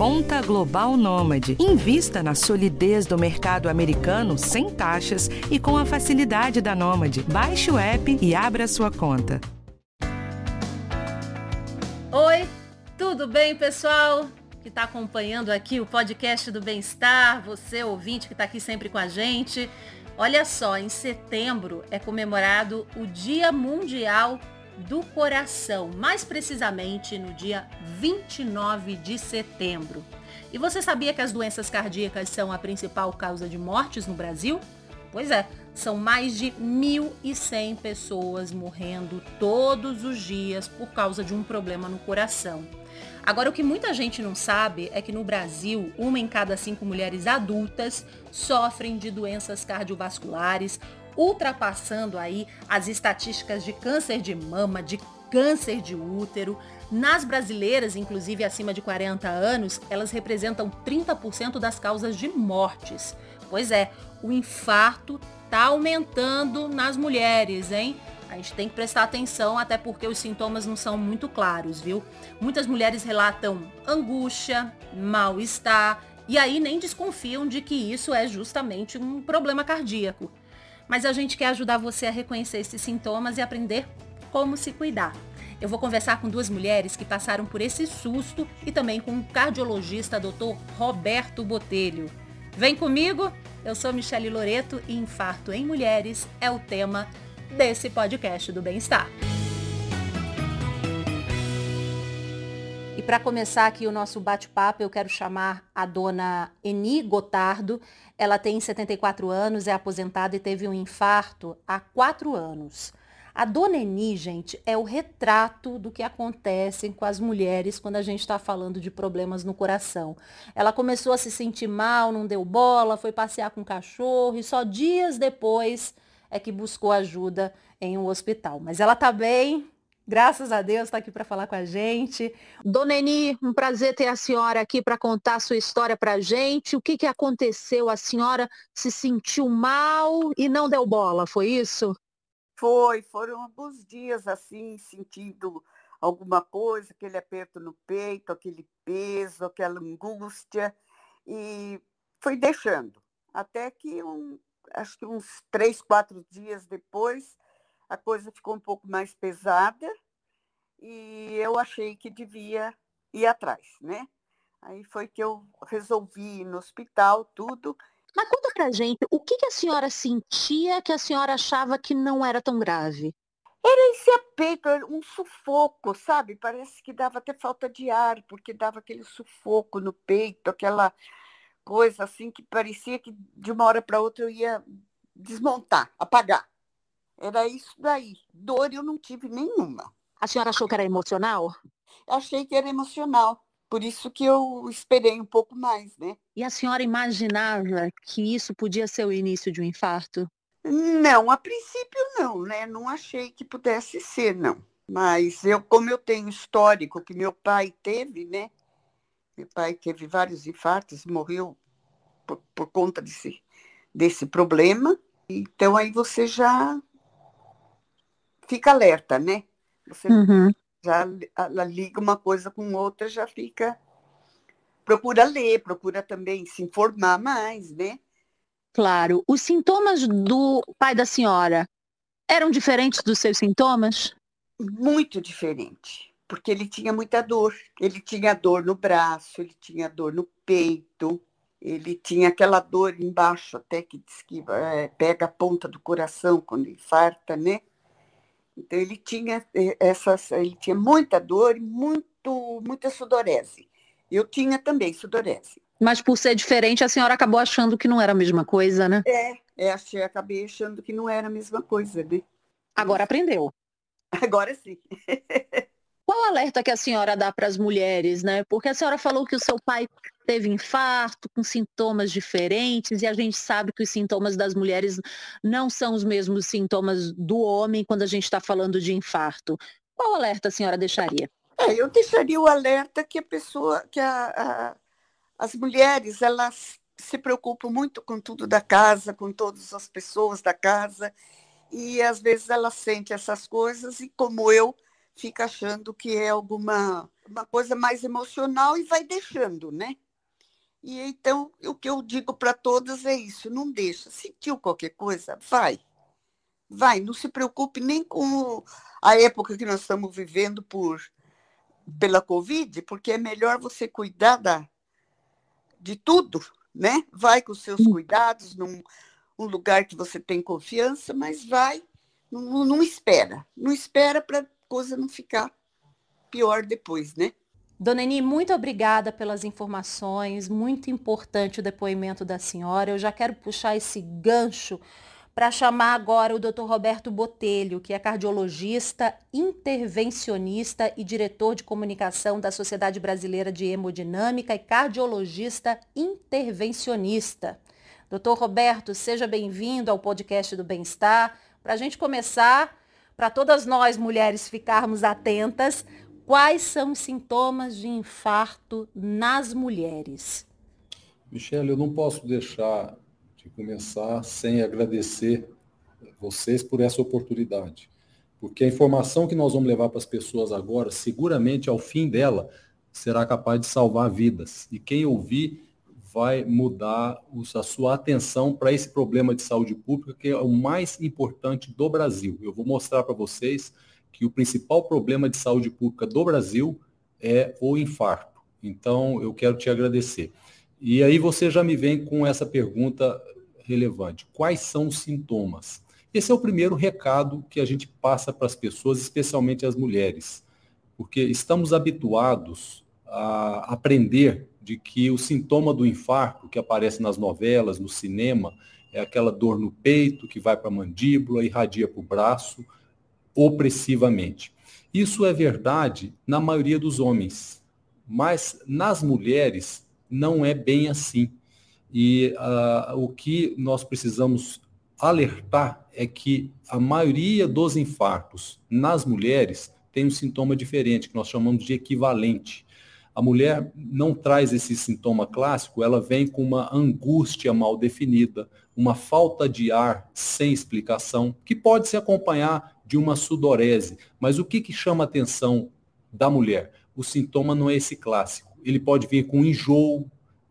Conta Global Nômade. Invista na solidez do mercado americano sem taxas e com a facilidade da Nômade. Baixe o app e abra sua conta. Oi, tudo bem, pessoal? Que está acompanhando aqui o podcast do Bem-Estar, você ouvinte que está aqui sempre com a gente. Olha só, em setembro é comemorado o Dia Mundial do Coração, mais precisamente no dia 29 de setembro. E você sabia que as doenças cardíacas são a principal causa de mortes no Brasil? Pois é, são mais de 1.100 pessoas morrendo todos os dias por causa de um problema no coração. Agora, o que muita gente não sabe é que no Brasil, uma em cada cinco mulheres adultas sofrem de doenças cardiovasculares, ultrapassando aí as estatísticas de câncer de mama, de câncer de útero. Nas brasileiras, inclusive acima de 40 anos, elas representam 30% das causas de mortes. Pois é, o infarto está aumentando nas mulheres, hein? A gente tem que prestar atenção, até porque os sintomas não são muito claros, viu? Muitas mulheres relatam angústia, mal-estar, e aí nem desconfiam de que isso é justamente um problema cardíaco. Mas a gente quer ajudar você a reconhecer esses sintomas e aprender como se cuidar. Eu vou conversar com duas mulheres que passaram por esse susto e também com o cardiologista Dr. Roberto Botelho. Vem comigo, eu sou Michele Loreto e infarto em mulheres é o tema desse podcast do bem-estar. E para começar aqui o nosso bate-papo, eu quero chamar a dona Eni Gotardo. Ela tem 74 anos, é aposentada e teve um infarto há quatro anos. A dona Eni, gente, é o retrato do que acontece com as mulheres quando a gente está falando de problemas no coração. Ela começou a se sentir mal, não deu bola, foi passear com o cachorro e só dias depois é que buscou ajuda em um hospital. Mas ela está bem, graças a Deus, está aqui para falar com a gente. Dona Eni, um prazer ter a senhora aqui para contar a sua história para a gente. O que, que aconteceu? A senhora se sentiu mal e não deu bola, foi isso? Foi, foram alguns dias assim, sentindo alguma coisa, aquele aperto no peito, aquele peso, aquela angústia, e foi deixando. Até que um, acho que uns três, quatro dias depois, a coisa ficou um pouco mais pesada e eu achei que devia ir atrás, né? Aí foi que eu resolvi ir no hospital, tudo. Mas conta pra gente, o que, que a senhora sentia que a senhora achava que não era tão grave? Era esse apeito, um sufoco, sabe? Parece que dava até falta de ar, porque dava aquele sufoco no peito, aquela coisa assim que parecia que de uma hora para outra eu ia desmontar, apagar. Era isso daí. Dor eu não tive nenhuma. A senhora achou que era emocional? Achei que era emocional. Por isso que eu esperei um pouco mais, né? E a senhora imaginava que isso podia ser o início de um infarto? Não, a princípio não, né? Não achei que pudesse ser, não. Mas eu, como eu tenho histórico que meu pai teve, né? Meu pai teve vários infartos, morreu por, por conta desse, desse problema. Então aí você já fica alerta, né? Você uhum. já liga uma coisa com outra, já fica. Procura ler, procura também se informar mais, né? Claro. Os sintomas do pai da senhora eram diferentes dos seus sintomas? Muito diferente porque ele tinha muita dor. Ele tinha dor no braço, ele tinha dor no peito, ele tinha aquela dor embaixo, até que diz que é, pega a ponta do coração quando infarta, né? Então ele tinha eh, essas, ele tinha muita dor e muito, muita sudorese. Eu tinha também sudorese. Mas por ser diferente, a senhora acabou achando que não era a mesma coisa, né? É, é achei, acabei achando que não era a mesma coisa, né? Agora aprendeu. Agora sim. Qual alerta que a senhora dá para as mulheres, né? Porque a senhora falou que o seu pai teve infarto com sintomas diferentes e a gente sabe que os sintomas das mulheres não são os mesmos sintomas do homem quando a gente está falando de infarto. Qual alerta a senhora deixaria? É, eu deixaria o alerta que a pessoa, que a, a, as mulheres, elas se preocupam muito com tudo da casa, com todas as pessoas da casa, e às vezes elas sentem essas coisas, e como eu, fica achando que é alguma uma coisa mais emocional e vai deixando, né? E então, o que eu digo para todas é isso: não deixa. Sentiu qualquer coisa? Vai. Vai, não se preocupe nem com a época que nós estamos vivendo por pela Covid, porque é melhor você cuidar da, de tudo, né? Vai com os seus cuidados num um lugar que você tem confiança, mas vai, não, não espera. Não espera para a coisa não ficar pior depois, né? Dona Eni, muito obrigada pelas informações, muito importante o depoimento da senhora. Eu já quero puxar esse gancho para chamar agora o Dr. Roberto Botelho, que é cardiologista, intervencionista e diretor de comunicação da Sociedade Brasileira de Hemodinâmica e cardiologista intervencionista. Doutor Roberto, seja bem-vindo ao podcast do Bem-Estar. Para a gente começar, para todas nós mulheres ficarmos atentas, quais são os sintomas de infarto nas mulheres? Michele, eu não posso deixar de começar sem agradecer vocês por essa oportunidade. Porque a informação que nós vamos levar para as pessoas agora, seguramente ao fim dela, será capaz de salvar vidas. E quem ouvir vai mudar a sua atenção para esse problema de saúde pública, que é o mais importante do Brasil. Eu vou mostrar para vocês que o principal problema de saúde pública do Brasil é o infarto. Então, eu quero te agradecer. E aí você já me vem com essa pergunta relevante. Quais são os sintomas? Esse é o primeiro recado que a gente passa para as pessoas, especialmente as mulheres, porque estamos habituados a aprender de que o sintoma do infarto que aparece nas novelas, no cinema, é aquela dor no peito que vai para a mandíbula, irradia para o braço, opressivamente. Isso é verdade na maioria dos homens, mas nas mulheres não é bem assim. E uh, o que nós precisamos alertar é que a maioria dos infartos nas mulheres tem um sintoma diferente, que nós chamamos de equivalente. A mulher não traz esse sintoma clássico, ela vem com uma angústia mal definida, uma falta de ar sem explicação, que pode se acompanhar de uma sudorese. Mas o que, que chama a atenção da mulher? O sintoma não é esse clássico. Ele pode vir com enjoo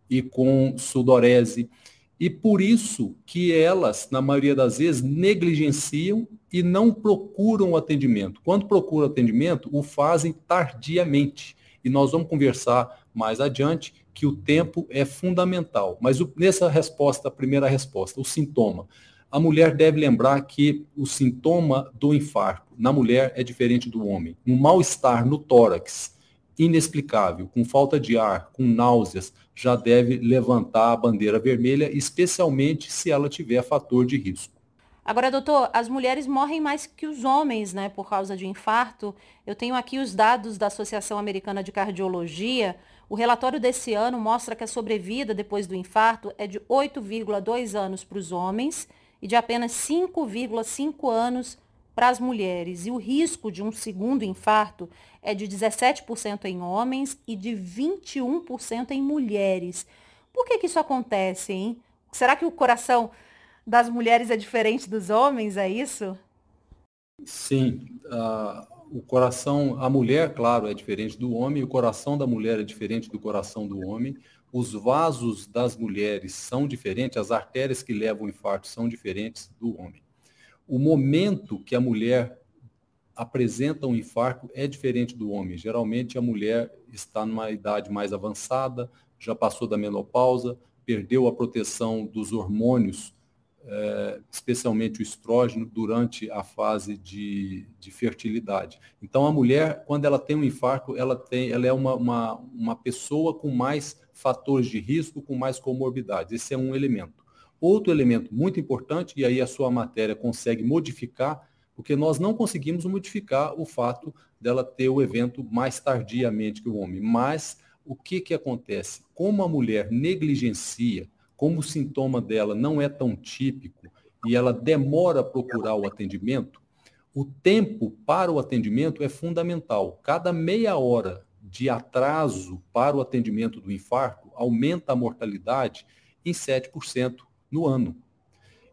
e com sudorese. E por isso que elas, na maioria das vezes, negligenciam e não procuram o atendimento. Quando procuram atendimento, o fazem tardiamente e nós vamos conversar mais adiante que o tempo é fundamental. Mas o, nessa resposta, a primeira resposta, o sintoma. A mulher deve lembrar que o sintoma do infarto na mulher é diferente do homem. Um mal-estar no tórax, inexplicável, com falta de ar, com náuseas, já deve levantar a bandeira vermelha, especialmente se ela tiver fator de risco. Agora, doutor, as mulheres morrem mais que os homens, né, por causa de infarto. Eu tenho aqui os dados da Associação Americana de Cardiologia. O relatório desse ano mostra que a sobrevida depois do infarto é de 8,2 anos para os homens e de apenas 5,5 anos para as mulheres. E o risco de um segundo infarto é de 17% em homens e de 21% em mulheres. Por que, que isso acontece, hein? Será que o coração das mulheres é diferente dos homens, é isso? Sim. Uh, o coração, a mulher, claro, é diferente do homem, o coração da mulher é diferente do coração do homem, os vasos das mulheres são diferentes, as artérias que levam o infarto são diferentes do homem. O momento que a mulher apresenta um infarto é diferente do homem. Geralmente a mulher está numa idade mais avançada, já passou da menopausa, perdeu a proteção dos hormônios é, especialmente o estrógeno, durante a fase de, de, fertilidade. Então, a mulher, quando ela tem um infarto, ela, tem, ela é uma, uma, uma pessoa com mais fatores de risco, com mais comorbidades. Esse é um elemento. Outro elemento muito importante, e aí a sua matéria consegue modificar, porque nós não conseguimos modificar o fato dela ter o evento mais tardiamente que o homem. Mas o que, que acontece? Como a mulher negligencia como o sintoma dela não é tão típico e ela demora a procurar o atendimento, o tempo para o atendimento é fundamental. Cada meia hora de atraso para o atendimento do infarto aumenta a mortalidade em 7% no ano.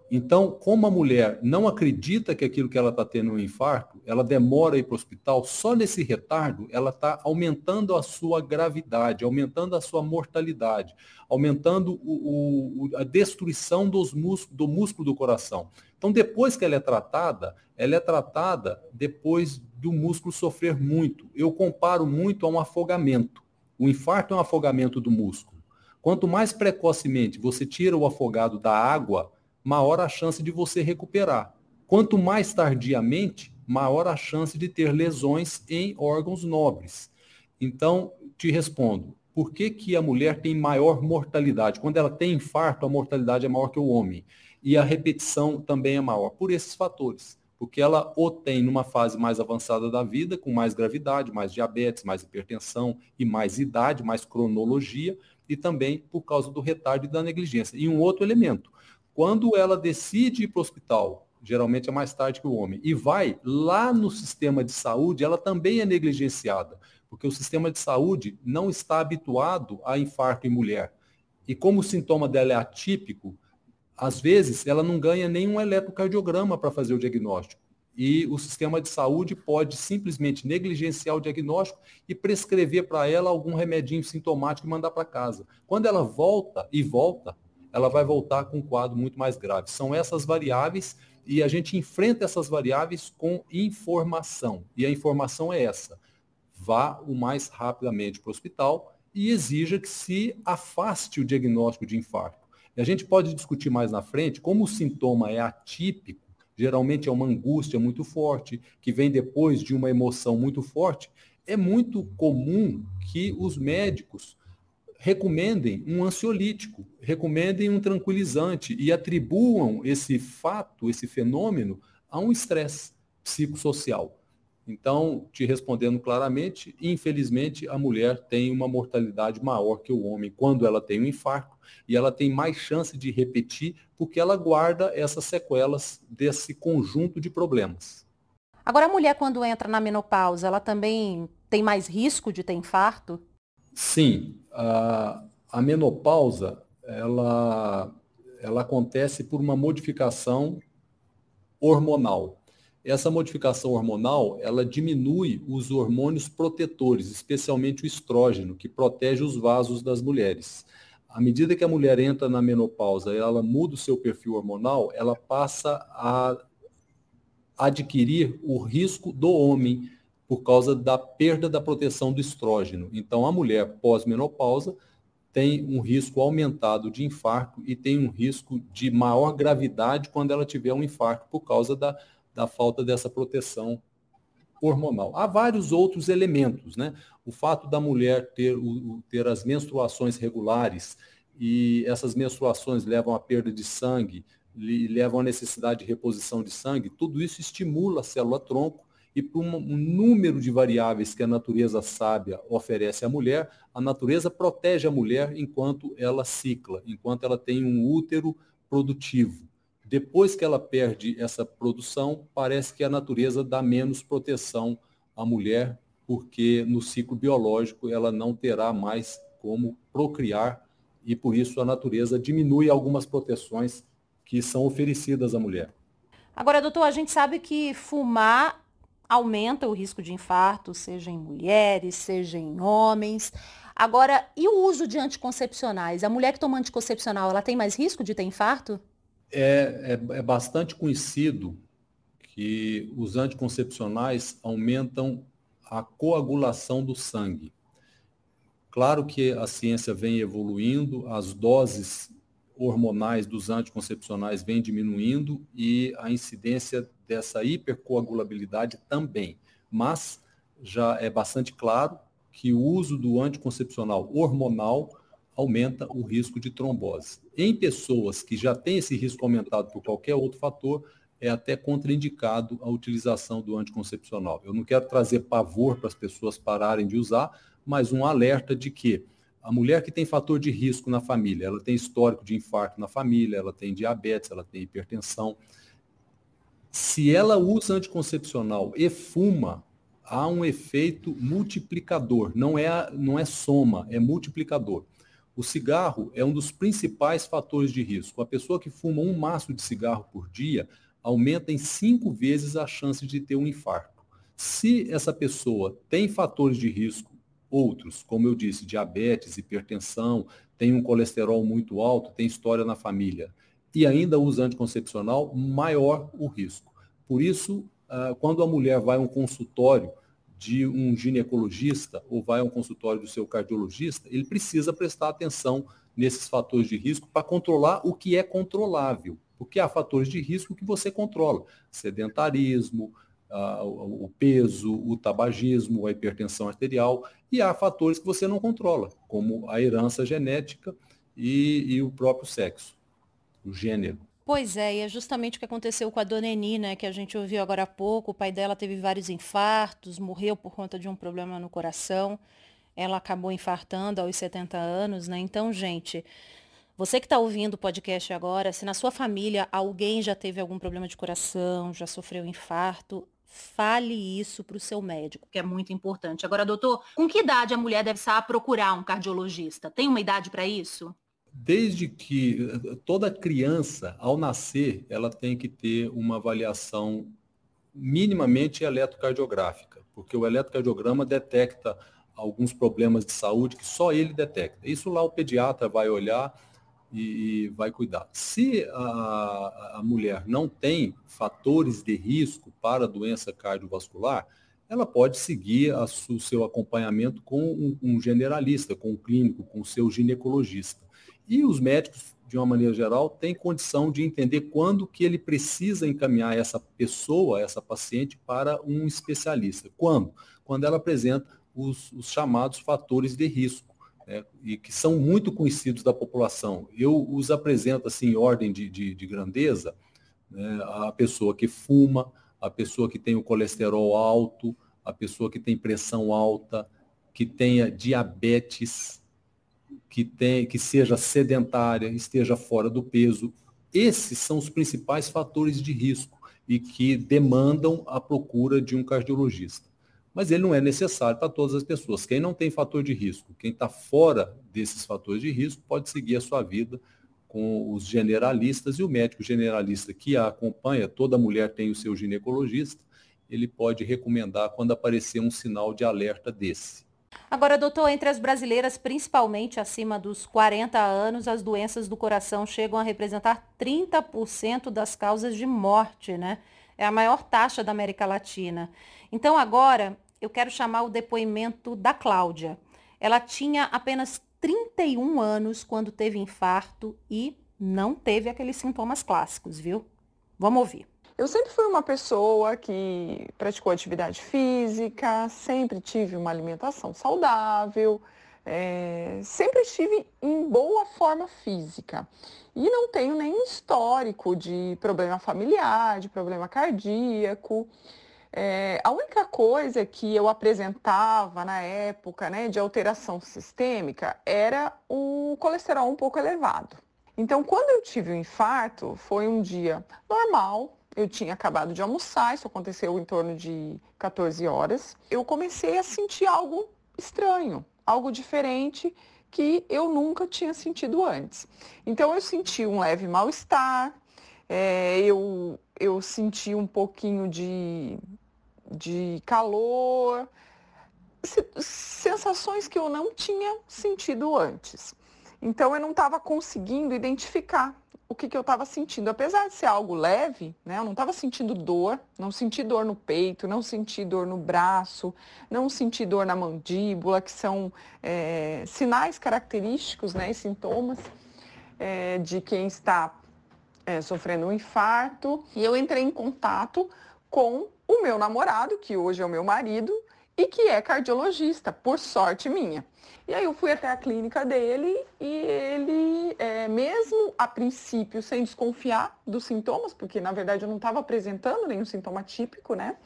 Então, como a mulher não acredita que aquilo que ela está tendo é um infarto, ela demora a ir para o hospital, só nesse retardo ela está aumentando a sua gravidade, aumentando a sua mortalidade, aumentando o, o, a destruição dos do músculo do coração. Então, depois que ela é tratada, ela é tratada depois do músculo sofrer muito. Eu comparo muito a um afogamento. O infarto é um afogamento do músculo. Quanto mais precocemente você tira o afogado da água, maior a chance de você recuperar. Quanto mais tardiamente, maior a chance de ter lesões em órgãos nobres. Então, te respondo, por que, que a mulher tem maior mortalidade? Quando ela tem infarto, a mortalidade é maior que o homem. E a repetição também é maior, por esses fatores. Porque ela o tem numa fase mais avançada da vida, com mais gravidade, mais diabetes, mais hipertensão e mais idade, mais cronologia, e também por causa do retardo e da negligência. E um outro elemento, quando ela decide ir para o hospital, geralmente é mais tarde que o homem, e vai lá no sistema de saúde, ela também é negligenciada, porque o sistema de saúde não está habituado a infarto em mulher. E como o sintoma dela é atípico, às vezes ela não ganha nenhum eletrocardiograma para fazer o diagnóstico. E o sistema de saúde pode simplesmente negligenciar o diagnóstico e prescrever para ela algum remedinho sintomático e mandar para casa. Quando ela volta e volta, ela vai voltar com um quadro muito mais grave. São essas variáveis e a gente enfrenta essas variáveis com informação. E a informação é essa: vá o mais rapidamente para o hospital e exija que se afaste o diagnóstico de infarto. E a gente pode discutir mais na frente como o sintoma é atípico, geralmente é uma angústia muito forte, que vem depois de uma emoção muito forte. É muito comum que os médicos recomendem um ansiolítico, recomendem um tranquilizante e atribuam esse fato, esse fenômeno, a um estresse psicossocial. Então, te respondendo claramente, infelizmente, a mulher tem uma mortalidade maior que o homem quando ela tem um infarto e ela tem mais chance de repetir porque ela guarda essas sequelas desse conjunto de problemas. Agora, a mulher, quando entra na menopausa, ela também tem mais risco de ter infarto? Sim, a, a menopausa ela, ela acontece por uma modificação hormonal. Essa modificação hormonal, ela diminui os hormônios protetores, especialmente o estrógeno, que protege os vasos das mulheres. À medida que a mulher entra na menopausa, ela muda o seu perfil hormonal, ela passa a adquirir o risco do homem por causa da perda da proteção do estrógeno. Então, a mulher pós-menopausa tem um risco aumentado de infarto e tem um risco de maior gravidade quando ela tiver um infarto por causa da, da falta dessa proteção hormonal. Há vários outros elementos, né? O fato da mulher ter, o, ter as menstruações regulares e essas menstruações levam à perda de sangue, levam à necessidade de reposição de sangue, tudo isso estimula a célula tronco e por um, número de variáveis que a natureza sábia oferece à mulher, a natureza protege a mulher enquanto ela cicla, enquanto ela tem um útero produtivo. Depois que ela perde essa produção, parece que a natureza dá menos proteção à mulher, porque no ciclo biológico ela não terá mais como procriar e por isso a natureza diminui algumas proteções que são oferecidas à mulher. Agora, doutor, a gente sabe que fumar aumenta o risco de infarto, seja em mulheres, seja em homens. Agora, e o uso de anticoncepcionais? A mulher que toma anticoncepcional, ela tem mais risco de ter infarto? É, é, é bastante conhecido que os anticoncepcionais aumentam a coagulação do sangue. Claro que a ciência vem evoluindo, as doses hormonais dos anticoncepcionais vêm diminuindo e a incidência dessa hipercoagulabilidade também. Mas já é bastante claro que o uso do anticoncepcional hormonal aumenta o risco de trombose. Em pessoas que já têm esse risco aumentado por qualquer outro fator, é até contraindicado a utilização do anticoncepcional. Eu não quero trazer pavor para as pessoas pararem de usar, mas um alerta de que a mulher que tem fator de risco na família, ela tem histórico de infarto na família, ela tem diabetes, ela tem hipertensão, se ela usa anticoncepcional e fuma, há um efeito multiplicador, não é, não é soma, é multiplicador. O cigarro é um dos principais fatores de risco. A pessoa que fuma um maço de cigarro por dia aumenta em cinco vezes a chance de ter um infarto. Se essa pessoa tem fatores de risco outros, como eu disse, diabetes, hipertensão, tem um colesterol muito alto, tem história na família e ainda usa anticoncepcional, maior o risco. Por isso, ah, quando a mulher vai a um consultório de um ginecologista ou vai a um consultório do seu cardiologista, ele precisa prestar atenção nesses fatores de risco para controlar o que é controlável. Porque há fatores de risco que você controla. Sedentarismo, o peso, o tabagismo, a hipertensão arterial, e há fatores que você não controla, como a herança genética e, e o próprio sexo, o gênero. Pois é, e é justamente o que aconteceu com a dona Eni, né, que a gente ouviu agora há pouco. O pai dela teve vários infartos, morreu por conta de um problema no coração. Ela acabou infartando aos 70 anos, né? Então, gente, você que está ouvindo o podcast agora, se na sua família alguém já teve algum problema de coração, já sofreu infarto, fale isso para o seu médico, que é muito importante. Agora, doutor, com que idade a mulher deve estar a procurar um cardiologista? Tem uma idade para isso? desde que toda criança, ao nascer, ela tem que ter uma avaliação minimamente eletrocardiográfica, porque o eletrocardiograma detecta alguns problemas de saúde que só ele detecta. Isso lá o pediatra vai olhar e, vai cuidar. Se a, a mulher não tem fatores de risco para doença cardiovascular, ela pode seguir o seu acompanhamento com um, um generalista, com um clínico, com o seu ginecologista. E os médicos, de uma maneira geral, têm condição de entender quando que ele precisa encaminhar essa pessoa, essa paciente, para um especialista. Quando? Quando ela apresenta os, os chamados fatores de risco, né, e que são muito conhecidos da população. Eu os apresento assim em ordem de, de, de grandeza, né, a pessoa que fuma, a pessoa que tem o colesterol alto, a pessoa que tem pressão alta, que tenha diabetes, que, tem, que seja sedentária, esteja fora do peso. Esses são os principais fatores de risco e que demandam a procura de um cardiologista. Mas ele não é necessário para todas as pessoas. Quem não tem fator de risco, quem está fora desses fatores de risco, pode seguir a sua vida com os generalistas e o médico generalista que a acompanha, toda mulher tem o seu ginecologista, ele pode recomendar quando aparecer um sinal de alerta desse. Agora, doutor, entre as brasileiras, principalmente acima dos 40 anos, as doenças do coração chegam a representar 30% das causas de morte, né? É a maior taxa da América Latina. Então, agora, eu quero chamar o depoimento da Cláudia. Ela tinha apenas 31 anos quando teve infarto e não teve aqueles sintomas clássicos, viu? Vamos ouvir. Eu sempre fui uma pessoa que praticou atividade física, sempre tive uma alimentação saudável, é, sempre estive em boa forma física. E não tenho nenhum histórico de problema familiar, de problema cardíaco. É, a única coisa que eu apresentava na época né, de alteração sistêmica era o colesterol um pouco elevado. Então, quando eu tive o um infarto, foi um dia normal, eu tinha acabado de almoçar, isso aconteceu em torno de 14 horas. Eu comecei a sentir algo estranho, algo diferente que eu nunca tinha sentido antes. Então eu senti um leve mal-estar, é, eu, eu senti um pouquinho de, de calor, sensações que eu não tinha sentido antes. Então eu não estava conseguindo identificar o que, que eu estava sentindo. Apesar de ser algo leve, né, eu não estava sentindo dor, não senti dor no peito, não senti dor no braço, não senti dor na mandíbula, que são é, sinais característicos né, e sintomas é, de quem está é, sofrendo um infarto. E eu entrei em contato com o meu namorado, que hoje é o meu marido, e que é cardiologista, por sorte minha. E aí eu fui até a clínica dele e ele, é, mesmo a princípio sem desconfiar dos sintomas, porque na verdade eu não estava apresentando nenhum sintoma típico, né?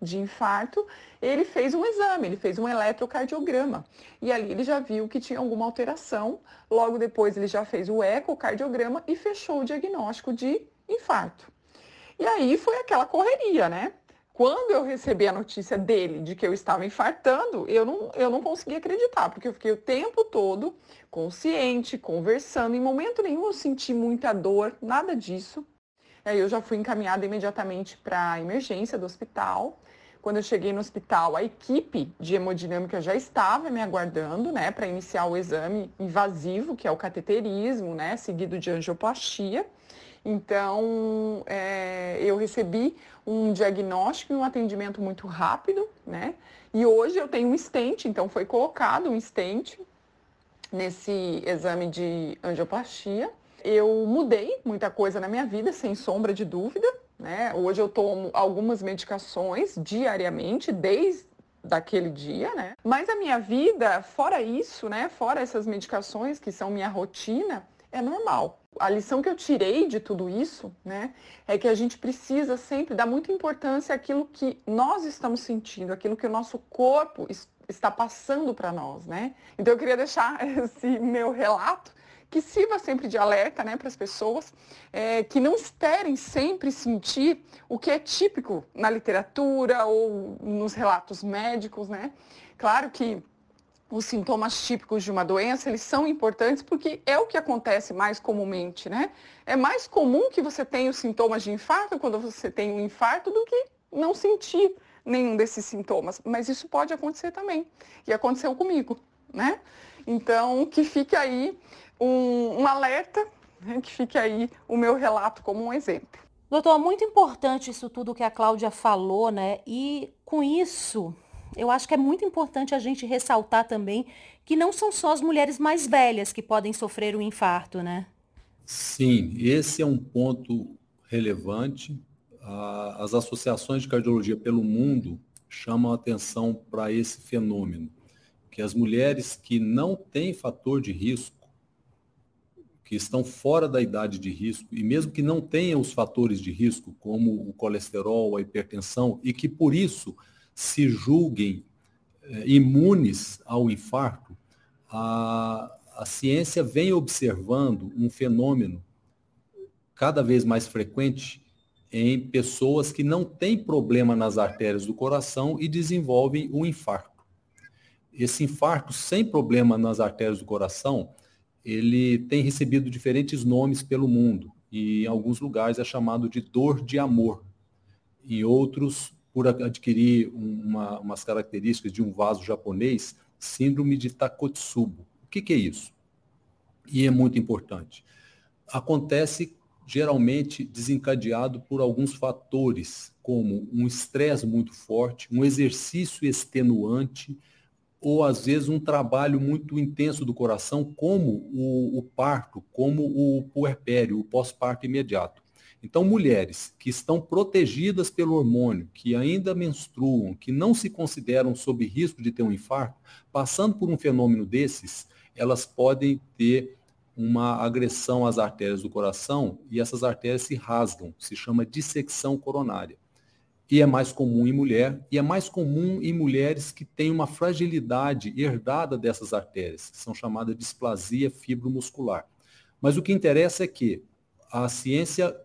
De infarto, ele fez um exame, ele fez um eletrocardiograma. E ali ele já viu que tinha alguma alteração. Logo depois ele já fez o ecocardiograma e fechou o diagnóstico de infarto. E aí foi aquela correria, né? quando eu recebi a notícia dele de que eu estava infartando, eu não, eu não consegui acreditar, porque eu fiquei o tempo todo consciente, conversando. Em momento nenhum eu senti muita dor, nada disso. Aí eu já fui encaminhada imediatamente para a emergência do hospital. Quando eu cheguei no hospital, a equipe de hemodinâmica já estava me aguardando, né, para iniciar o exame invasivo, que é o cateterismo, né, seguido de angioplastia. Então, é, eu recebi um diagnóstico e um atendimento muito rápido, né? E hoje eu tenho um stent, então foi colocado um stent nesse exame de angioplastia. Eu mudei muita coisa na minha vida, sem sombra de dúvida, né? Hoje eu tomo algumas medicações diariamente, desde daquele dia, né? Mas a minha vida, fora isso, né? Fora essas medicações que são minha rotina, é normal. A lição que eu tirei de tudo isso, né, é que a gente precisa sempre dar muita importância àquilo que nós estamos sentindo, aquilo que o nosso corpo está passando para nós, né? Então eu queria deixar esse meu relato que sirva sempre de alerta né, para as pessoas, é, que não esperem sempre sentir o que é típico na literatura ou nos relatos médicos, né? Claro que os sintomas típicos de uma doença, eles são importantes porque é o que acontece mais comumente, né? É mais comum que você tenha os sintomas de infarto quando você tem um infarto do que não sentir nenhum desses sintomas. Mas isso pode acontecer também. E aconteceu comigo, né? Então, que fique aí um, um alerta, né? que fique aí o meu relato como um exemplo. Doutor, muito importante isso tudo que a Cláudia falou, né? E com isso, eu acho que é muito importante a gente ressaltar também que não são só as mulheres mais velhas que podem sofrer um infarto, né? Sim, esse é um ponto relevante. As associações de cardiologia pelo mundo chamam atenção para esse fenômeno, que as mulheres que não têm fator de risco, que estão fora da idade de risco, e mesmo que não tenham os fatores de risco, como o colesterol, a hipertensão, e que por isso se julguem é, imunes ao infarto, a, a ciência vem observando um fenômeno cada vez mais frequente em pessoas que não têm problema nas artérias do coração e desenvolvem o um infarto. Esse infarto sem problema nas artérias do coração, ele tem recebido diferentes nomes pelo mundo e em alguns lugares é chamado de dor de amor. Em outros, por adquirir uma, umas características de um vaso japonês, síndrome de Takotsubo. O que, que é isso? E é muito importante. Acontece geralmente desencadeado por alguns fatores, como um estresse muito forte, um exercício extenuante, ou às vezes um trabalho muito intenso do coração, como o, o parto, como o puerpério, o pós-parto imediato. Então, mulheres que estão protegidas pelo hormônio, que ainda menstruam, que não se consideram sob risco de ter um infarto, passando por um fenômeno desses, elas podem ter uma agressão às artérias do coração e essas artérias se rasgam, se chama dissecção coronária. E é mais comum em mulher, e é mais comum em mulheres que têm uma fragilidade herdada dessas artérias, que são chamadas de displasia fibromuscular. Mas o que interessa é que a ciência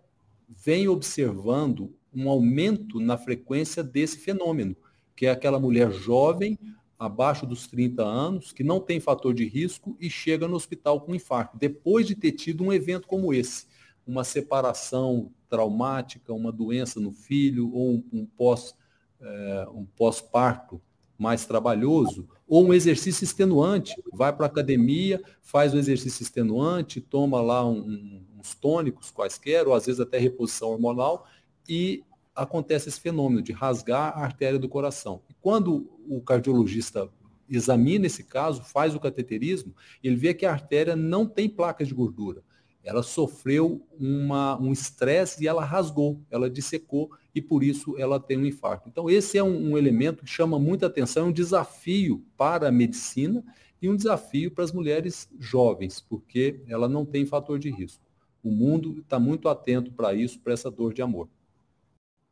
vem observando um aumento na frequência desse fenômeno, que é aquela mulher jovem, abaixo dos 30 anos, que não tem fator de risco e chega no hospital com infarto, depois de ter tido um evento como esse, uma separação traumática, uma doença no filho ou um, um pós é, um pós-parto mais trabalhoso, ou um exercício extenuante, vai para a academia, faz um exercício extenuante, toma lá um, uns tônicos quaisquer, ou às vezes até reposição hormonal, e acontece esse fenômeno de rasgar a artéria do coração. E quando o cardiologista examina esse caso, faz o cateterismo, ele vê que a artéria não tem placas de gordura. Ela sofreu uma, um estresse e ela rasgou, ela dissecou e por isso ela tem um infarto. Então esse é um, um elemento que chama muita atenção, é um desafio para a medicina e um desafio para as mulheres jovens, porque ela não tem fator de risco. O mundo está muito atento para isso, para essa dor de amor.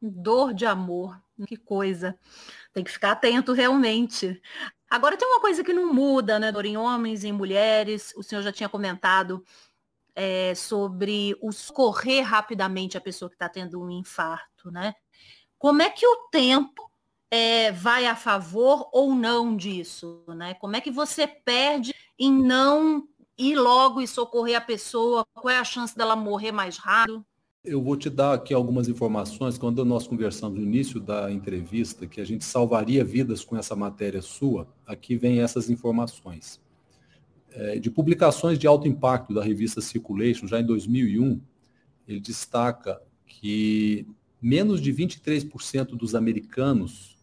Dor de amor, que coisa. Tem que ficar atento realmente. Agora tem uma coisa que não muda, né, dor em homens e em mulheres. O senhor já tinha comentado é, sobre o socorrer rapidamente a pessoa que está tendo um infarto, né? Como é que o tempo é, vai a favor ou não disso? Né? Como é que você perde em não ir logo e socorrer a pessoa? Qual é a chance dela morrer mais rápido? Eu vou te dar aqui algumas informações. Quando nós conversamos no início da entrevista, que a gente salvaria vidas com essa matéria sua, aqui vem essas informações. É, de publicações de alto impacto da revista Circulation, já em 2001, ele destaca que menos de 23% dos americanos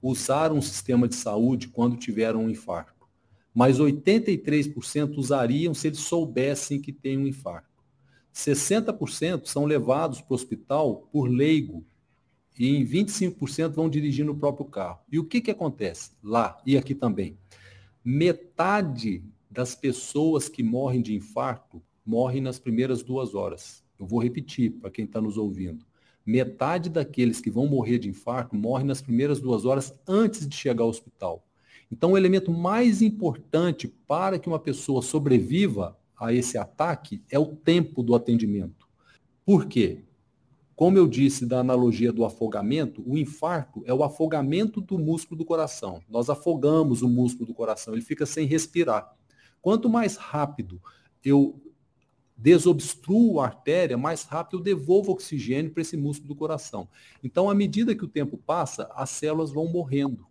usaram o sistema de saúde quando tiveram um infarto, mas 83% usariam se eles soubessem que tem um infarto. 60% são levados para o hospital por leigo e em 25% vão dirigir no próprio carro. E o que, que acontece lá e aqui também? Metade das pessoas que morrem de infarto morrem nas primeiras duas horas. Eu vou repetir para quem está nos ouvindo. Metade daqueles que vão morrer de infarto morrem nas primeiras duas horas antes de chegar ao hospital. Então, o elemento mais importante para que uma pessoa sobreviva a esse ataque é o tempo do atendimento. Por quê? Como eu disse da analogia do afogamento, o infarto é o afogamento do músculo do coração. Nós afogamos o músculo do coração, ele fica sem respirar. Quanto mais rápido eu desobstruo a artéria, mais rápido eu devolvo oxigênio para esse músculo do coração. Então, à medida que o tempo passa, as células vão morrendo.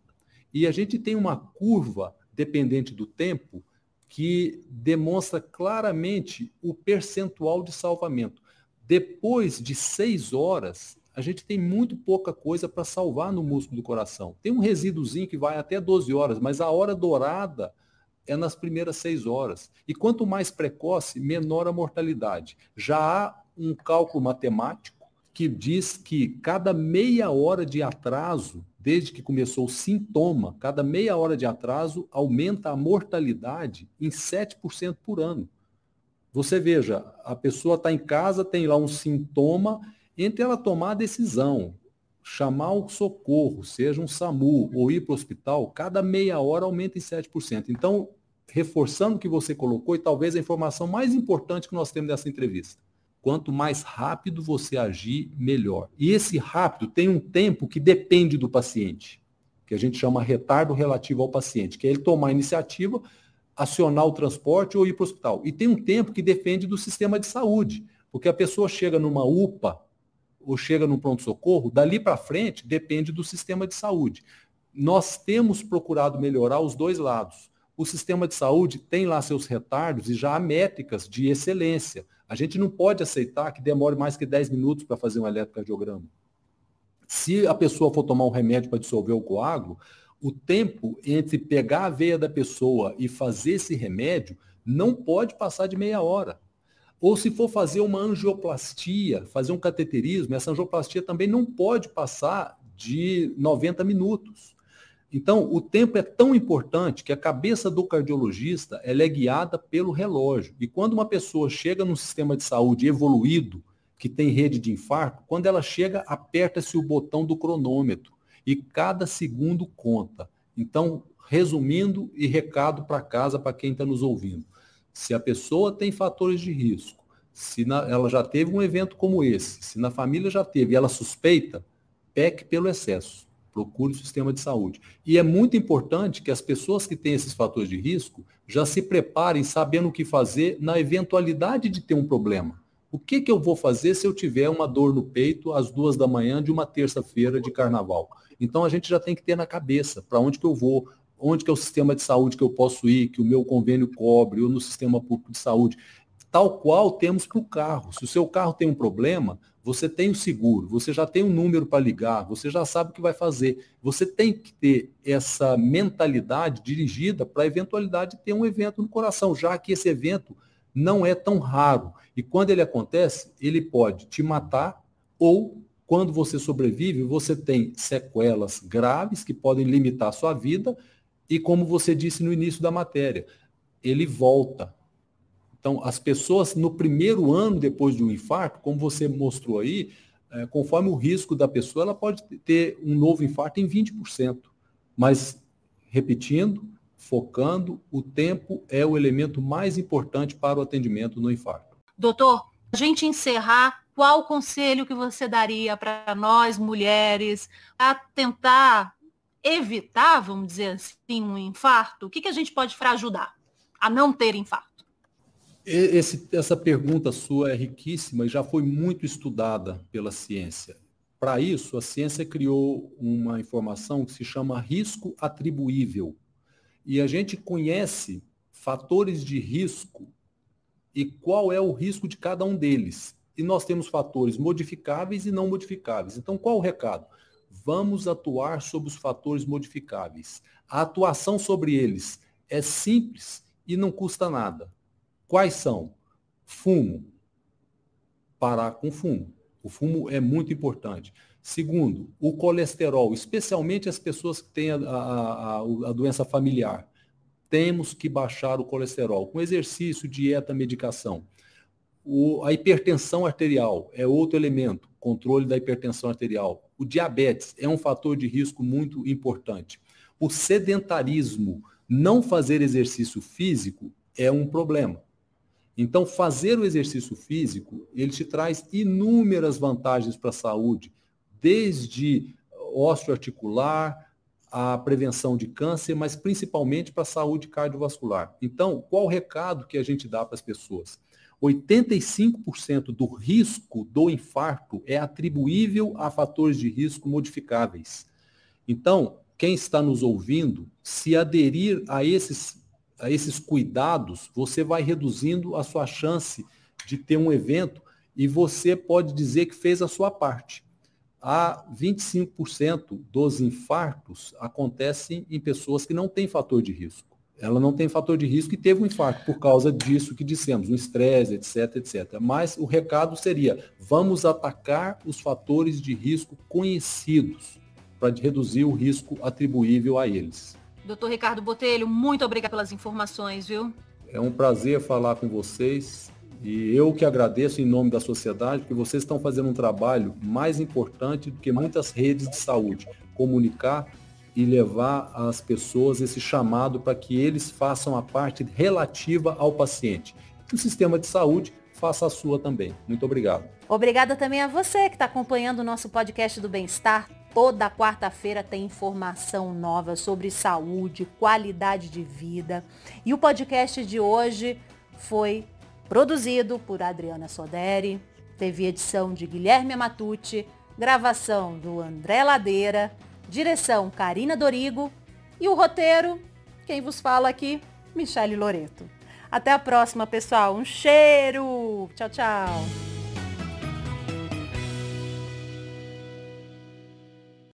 E a gente tem uma curva dependente do tempo que demonstra claramente o percentual de salvamento. Depois de seis horas, a gente tem muito pouca coisa para salvar no músculo do coração. Tem um resíduozinho que vai até 12 horas, mas a hora dourada é nas primeiras seis horas. E quanto mais precoce, menor a mortalidade. Já há um cálculo matemático que diz que cada meia hora de atraso, desde que começou o sintoma, cada meia hora de atraso aumenta a mortalidade em 7% por ano. Você veja, a pessoa está em casa, tem lá um sintoma, entre ela tomar a decisão, chamar o socorro, seja um SAMU ou ir para o hospital, cada meia hora aumenta em 7%. Então, reforçando o que você colocou, e talvez a informação mais importante que nós temos dessa entrevista. Quanto mais rápido você agir, melhor. E esse rápido tem um tempo que depende do paciente, que a gente chama retardo relativo ao paciente, que é ele tomar a iniciativa, acionar o transporte ou ir para o hospital. E tem um tempo que depende do sistema de saúde, porque a pessoa chega numa UPA, ou chega no pronto-socorro, dali para frente depende do sistema de saúde. Nós temos procurado melhorar os dois lados. O sistema de saúde tem lá seus retardos e já há métricas de excelência. A gente não pode aceitar que demore mais que 10 minutos para fazer um eletrocardiograma. Se a pessoa for tomar um remédio para dissolver o coágulo, o tempo entre pegar a veia da pessoa e fazer esse remédio não pode passar de meia hora. Ou se for fazer uma angioplastia, fazer um cateterismo, essa angioplastia também não pode passar de 90 minutos. Então, o tempo é tão importante que a cabeça do cardiologista é guiada pelo relógio. E quando uma pessoa chega num sistema de saúde evoluído, que tem rede de infarto, quando ela chega, aperta-se o botão do cronômetro e cada segundo conta. Então, resumindo e recado para casa para quem está nos ouvindo. Se a pessoa tem fatores de risco, se na, ela já teve um evento como esse, se na família já teve e ela suspeita, peque pelo excesso. Procure o sistema de saúde. E é muito importante que as pessoas que têm esses fatores de risco já se preparem sabendo o que fazer na eventualidade de ter um problema. O que, que eu vou fazer se eu tiver uma dor no peito às duas da manhã de uma terça-feira de carnaval? Então a gente já tem que ter na cabeça para onde que eu vou, onde que é o sistema de saúde que eu posso ir, que o meu convênio cobre, ou no sistema público de saúde. Tal qual temos para o carro. Se o seu carro tem um problema, você tem o seguro, você já tem um número para ligar, você já sabe o que vai fazer. Você tem que ter essa mentalidade dirigida para a eventualidade de ter um evento no coração, já que esse evento não é tão raro. E quando ele acontece, ele pode te matar ou quando você sobrevive, você tem sequelas graves que podem limitar a sua vida e como você disse no início da matéria, ele volta. Então, as pessoas no primeiro ano depois de um infarto, como você mostrou aí, é, conforme o risco da pessoa, ela pode ter um novo infarto em 20%. Mas, repetindo, focando, o tempo é o elemento mais importante para o atendimento no infarto. Doutor, a gente encerrar qual conselho que você daria para nós mulheres a tentar evitar, vamos dizer assim, um infarto? O que, que a gente pode para ajudar a não ter infarto? Esse, essa pergunta sua é riquíssima e já foi muito estudada pela ciência. Para isso, a ciência criou uma informação que se chama risco atribuível. E a gente conhece fatores de risco e qual é o risco de cada um deles. E nós temos fatores modificáveis e não modificáveis. Então, qual o recado? Vamos atuar sobre os fatores modificáveis. A atuação sobre eles é simples e não custa nada. Quais são? Fumo. Parar com fumo. O fumo é muito importante. Segundo, o colesterol, especialmente as pessoas que têm a, a, a, doença familiar. Temos que baixar o colesterol com exercício, dieta, medicação. O, a hipertensão arterial é outro elemento, controle da hipertensão arterial. O diabetes é um fator de risco muito importante. O sedentarismo, não fazer exercício físico, é um problema. Então, fazer o exercício físico, ele te traz inúmeras vantagens para a saúde, desde osteoarticular, a prevenção de câncer, mas principalmente para a saúde cardiovascular. Então, qual o recado que a gente dá para as pessoas? 85% do risco do infarto é atribuível a fatores de risco modificáveis. Então, quem está nos ouvindo, se aderir a esses, a esses cuidados, você vai reduzindo a sua chance de ter um evento e você pode dizer que fez a sua parte. A 25% dos infartos acontecem em pessoas que não têm fator de risco ela não tem fator de risco e teve um infarto por causa disso que dissemos, um estresse, etc, etc. Mas o recado seria, vamos atacar os fatores de risco conhecidos para reduzir o risco atribuível a eles. Doutor Ricardo Botelho, muito obrigado pelas informações, viu? É um prazer falar com vocês e eu que agradeço em nome da sociedade, porque vocês estão fazendo um trabalho mais importante do que muitas redes de saúde, comunicar e levar às pessoas esse chamado para que eles façam a parte relativa ao paciente. Que o sistema de saúde faça a sua também. Muito obrigado. Obrigada também a você que está acompanhando o nosso podcast do Bem-Estar. Toda quarta-feira tem informação nova sobre saúde, qualidade de vida. E o podcast de hoje foi produzido por Adriana Soderi, teve edição de Guilherme Matucci, gravação do André Ladeira Direção Karina Dorigo e o roteiro, quem vos fala aqui, Michele Loreto. Até a próxima, pessoal. Um cheiro! Tchau, tchau!